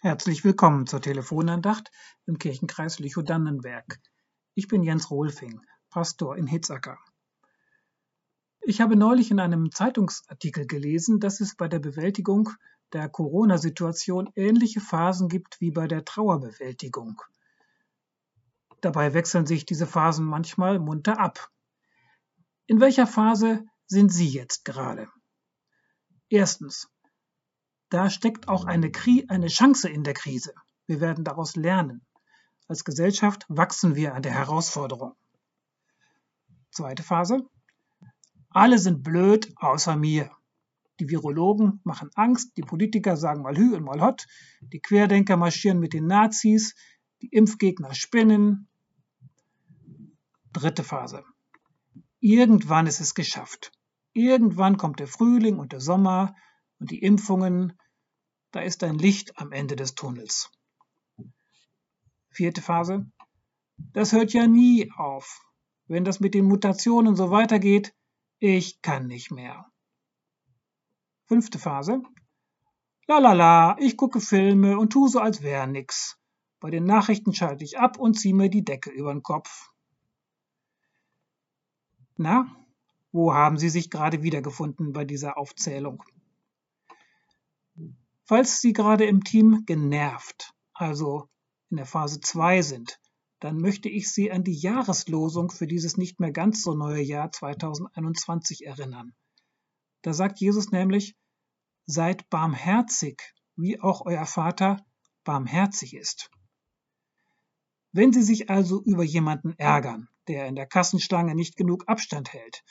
Herzlich willkommen zur Telefonandacht im Kirchenkreis Lüchow-Dannenberg. Ich bin Jens Rohlfing, Pastor in Hitzacker. Ich habe neulich in einem Zeitungsartikel gelesen, dass es bei der Bewältigung der Corona-Situation ähnliche Phasen gibt wie bei der Trauerbewältigung. Dabei wechseln sich diese Phasen manchmal munter ab. In welcher Phase sind Sie jetzt gerade? Erstens. Da steckt auch eine, eine Chance in der Krise. Wir werden daraus lernen. Als Gesellschaft wachsen wir an der Herausforderung. Zweite Phase. Alle sind blöd außer mir. Die Virologen machen Angst, die Politiker sagen mal Hü und mal Hott, die Querdenker marschieren mit den Nazis, die Impfgegner spinnen. Dritte Phase. Irgendwann ist es geschafft. Irgendwann kommt der Frühling und der Sommer und die Impfungen, da ist ein Licht am Ende des Tunnels. Vierte Phase. Das hört ja nie auf. Wenn das mit den Mutationen so weitergeht, ich kann nicht mehr. Fünfte Phase. Lalala, ich gucke Filme und tu so, als wär nix. Bei den Nachrichten schalte ich ab und ziehe mir die Decke über den Kopf. Na, wo haben Sie sich gerade wiedergefunden bei dieser Aufzählung? Falls Sie gerade im Team genervt, also in der Phase 2 sind, dann möchte ich Sie an die Jahreslosung für dieses nicht mehr ganz so neue Jahr 2021 erinnern. Da sagt Jesus nämlich, seid barmherzig, wie auch euer Vater barmherzig ist. Wenn Sie sich also über jemanden ärgern, der in der Kassenschlange nicht genug Abstand hält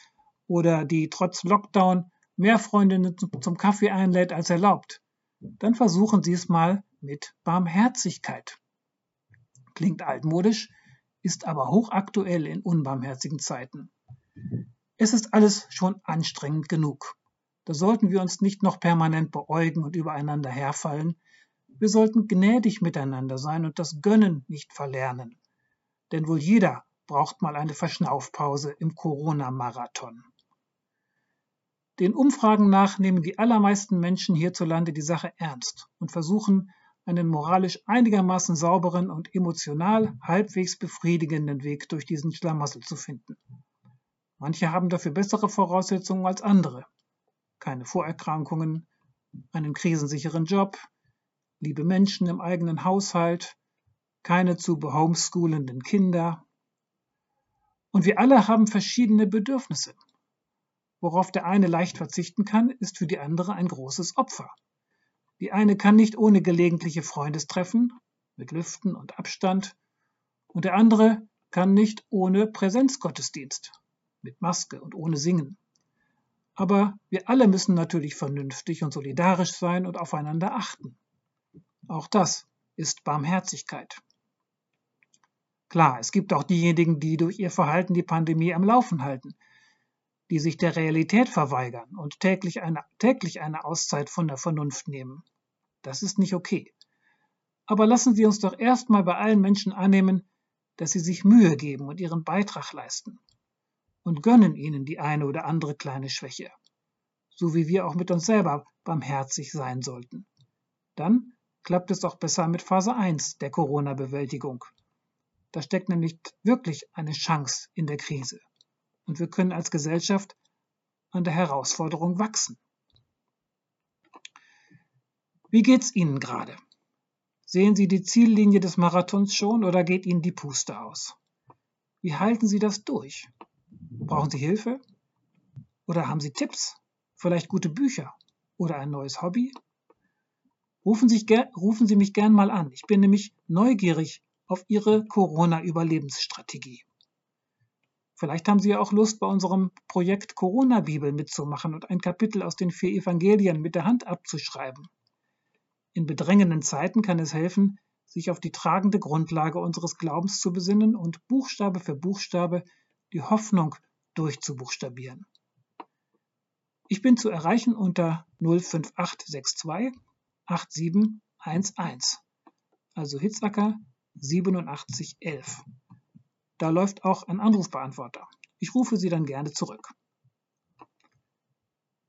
oder die trotz Lockdown mehr Freundinnen zum Kaffee einlädt als erlaubt, dann versuchen Sie es mal mit Barmherzigkeit. Klingt altmodisch, ist aber hochaktuell in unbarmherzigen Zeiten. Es ist alles schon anstrengend genug. Da sollten wir uns nicht noch permanent beäugen und übereinander herfallen. Wir sollten gnädig miteinander sein und das Gönnen nicht verlernen. Denn wohl jeder braucht mal eine Verschnaufpause im Corona-Marathon. Den Umfragen nach nehmen die allermeisten Menschen hierzulande die Sache ernst und versuchen, einen moralisch einigermaßen sauberen und emotional halbwegs befriedigenden Weg durch diesen Schlamassel zu finden. Manche haben dafür bessere Voraussetzungen als andere. Keine Vorerkrankungen, einen krisensicheren Job, liebe Menschen im eigenen Haushalt, keine zu behomeschoolenden Kinder. Und wir alle haben verschiedene Bedürfnisse. Worauf der eine leicht verzichten kann, ist für die andere ein großes Opfer. Die eine kann nicht ohne gelegentliche Freundestreffen, mit Lüften und Abstand, und der andere kann nicht ohne Präsenzgottesdienst, mit Maske und ohne Singen. Aber wir alle müssen natürlich vernünftig und solidarisch sein und aufeinander achten. Auch das ist Barmherzigkeit. Klar, es gibt auch diejenigen, die durch ihr Verhalten die Pandemie am Laufen halten, die sich der Realität verweigern und täglich eine, täglich eine Auszeit von der Vernunft nehmen. Das ist nicht okay. Aber lassen Sie uns doch erstmal bei allen Menschen annehmen, dass sie sich Mühe geben und ihren Beitrag leisten. Und gönnen ihnen die eine oder andere kleine Schwäche. So wie wir auch mit uns selber barmherzig sein sollten. Dann klappt es auch besser mit Phase 1 der Corona-Bewältigung. Da steckt nämlich wirklich eine Chance in der Krise und wir können als Gesellschaft an der Herausforderung wachsen. Wie geht's Ihnen gerade? Sehen Sie die Ziellinie des Marathons schon oder geht Ihnen die Puste aus? Wie halten Sie das durch? Brauchen Sie Hilfe? Oder haben Sie Tipps? Vielleicht gute Bücher? Oder ein neues Hobby? Rufen Sie, rufen Sie mich gern mal an. Ich bin nämlich neugierig auf Ihre Corona-Überlebensstrategie. Vielleicht haben Sie ja auch Lust, bei unserem Projekt Corona-Bibel mitzumachen und ein Kapitel aus den vier Evangelien mit der Hand abzuschreiben. In bedrängenden Zeiten kann es helfen, sich auf die tragende Grundlage unseres Glaubens zu besinnen und Buchstabe für Buchstabe die Hoffnung durchzubuchstabieren. Ich bin zu erreichen unter 05862 8711, also Hitzacker 8711. Da läuft auch ein Anrufbeantworter. Ich rufe Sie dann gerne zurück.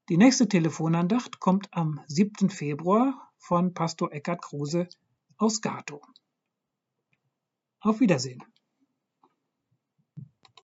Die nächste Telefonandacht kommt am 7. Februar von Pastor Eckhard Kruse aus Gato. Auf Wiedersehen.